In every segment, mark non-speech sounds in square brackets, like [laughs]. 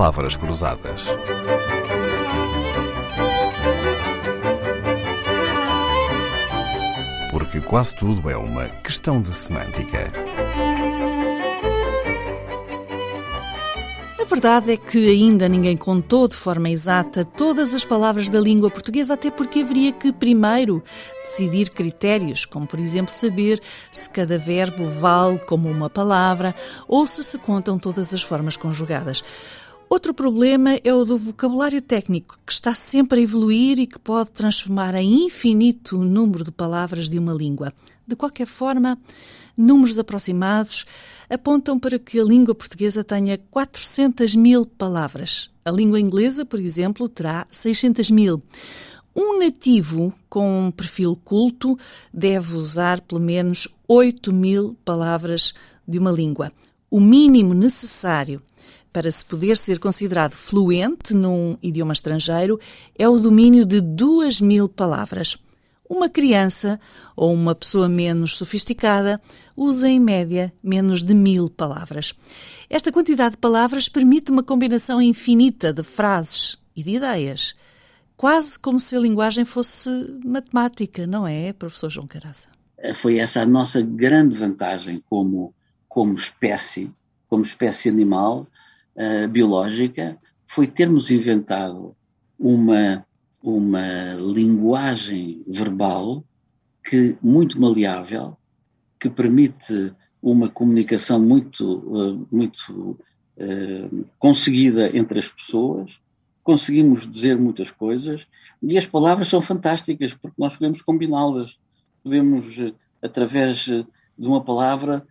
Palavras Cruzadas. Porque quase tudo é uma questão de semântica. A verdade é que ainda ninguém contou de forma exata todas as palavras da língua portuguesa, até porque haveria que primeiro decidir critérios, como por exemplo saber se cada verbo vale como uma palavra ou se se contam todas as formas conjugadas. Outro problema é o do vocabulário técnico, que está sempre a evoluir e que pode transformar em infinito o número de palavras de uma língua. De qualquer forma, números aproximados apontam para que a língua portuguesa tenha 400 mil palavras. A língua inglesa, por exemplo, terá 600 mil. Um nativo com um perfil culto deve usar pelo menos 8 mil palavras de uma língua. O mínimo necessário para se poder ser considerado fluente num idioma estrangeiro é o domínio de duas mil palavras. Uma criança ou uma pessoa menos sofisticada usa em média menos de mil palavras. Esta quantidade de palavras permite uma combinação infinita de frases e de ideias, quase como se a linguagem fosse matemática, não é, professor João Caraça? Foi essa a nossa grande vantagem como, como espécie, como espécie animal, uh, biológica foi termos inventado uma, uma linguagem verbal que muito maleável, que permite uma comunicação muito, uh, muito uh, conseguida entre as pessoas, conseguimos dizer muitas coisas e as palavras são fantásticas porque nós podemos combiná-las, podemos, através de uma palavra,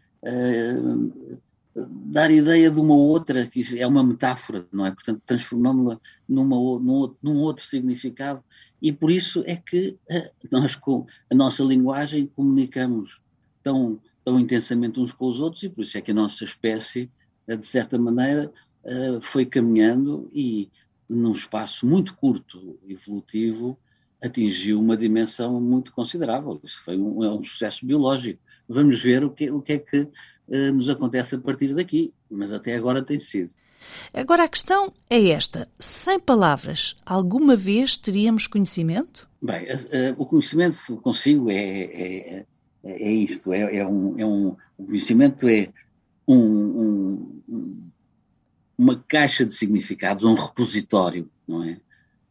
dar ideia de uma outra, que é uma metáfora, não é? Portanto, transformamos-la numa, num, num outro significado e por isso é que eh, nós com a nossa linguagem comunicamos tão, tão intensamente uns com os outros e por isso é que a nossa espécie, eh, de certa maneira, eh, foi caminhando e num espaço muito curto evolutivo atingiu uma dimensão muito considerável. Isso foi um, é um sucesso biológico. Vamos ver o que, o que é que nos acontece a partir daqui, mas até agora tem sido. Agora a questão é esta: sem palavras, alguma vez teríamos conhecimento? Bem, uh, o conhecimento consigo é, é, é isto: é, é, um, é um, o conhecimento é um, um, uma caixa de significados, um repositório, não é?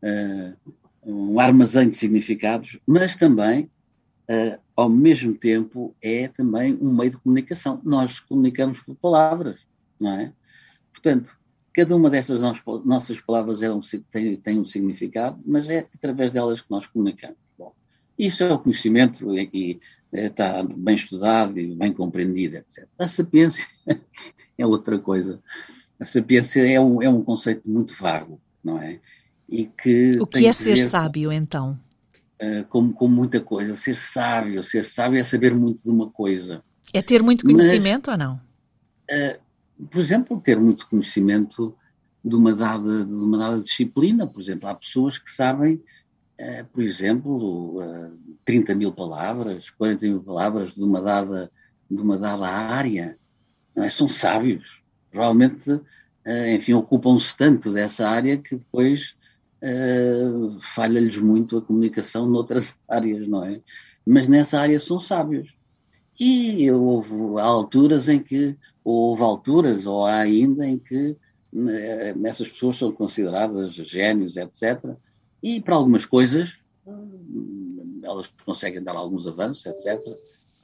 Uh, um armazém de significados, mas também uh, ao mesmo tempo, é também um meio de comunicação. Nós comunicamos por palavras, não é? Portanto, cada uma destas nossas palavras é um, tem, tem, um significado, mas é através delas que nós comunicamos. Bom, isso é o conhecimento e, e está bem estudado e bem compreendido, etc. A sapiência [laughs] é outra coisa. A sapiência é um, é um conceito muito vago, não é? E que o que é ser sábio, então? Uh, como, como muita coisa. Ser sábio, ser sábio é saber muito de uma coisa. É ter muito conhecimento Mas, ou não? Uh, por exemplo, ter muito conhecimento de uma, dada, de uma dada disciplina. Por exemplo, há pessoas que sabem, uh, por exemplo, uh, 30 mil palavras, 40 mil palavras de uma dada, de uma dada área. É? São sábios. Provavelmente, enfim, ocupam-se tanto dessa área que depois uh, falha-lhes muito a comunicação noutras [laughs] áreas, não é? Mas nessa área são sábios. E houve alturas em que, houve alturas, ou há ainda, em que eh, essas pessoas são consideradas gênios, etc. E para algumas coisas elas conseguem dar alguns avanços, etc.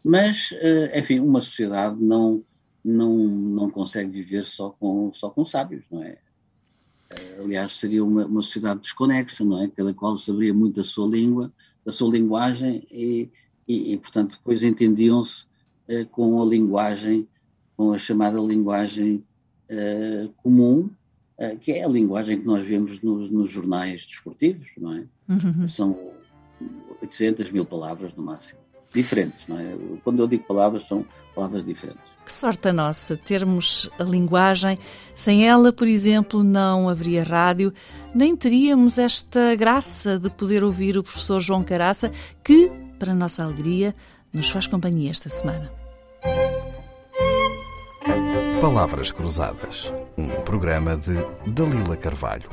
Mas, enfim, uma sociedade não, não, não consegue viver só com, só com sábios, não é? Aliás, seria uma, uma sociedade desconexa, não é? Cada qual saberia muito da sua língua, da sua linguagem e, e, e portanto, depois entendiam-se eh, com a linguagem, com a chamada linguagem eh, comum, eh, que é a linguagem que nós vemos nos, nos jornais desportivos, não é? Uhum. São 800 mil palavras no máximo. Diferentes, não é? Quando eu digo palavras, são palavras diferentes. Que sorte a nossa termos a linguagem. Sem ela, por exemplo, não haveria rádio, nem teríamos esta graça de poder ouvir o professor João Caraça, que, para nossa alegria, nos faz companhia esta semana. Palavras Cruzadas. Um programa de Dalila Carvalho.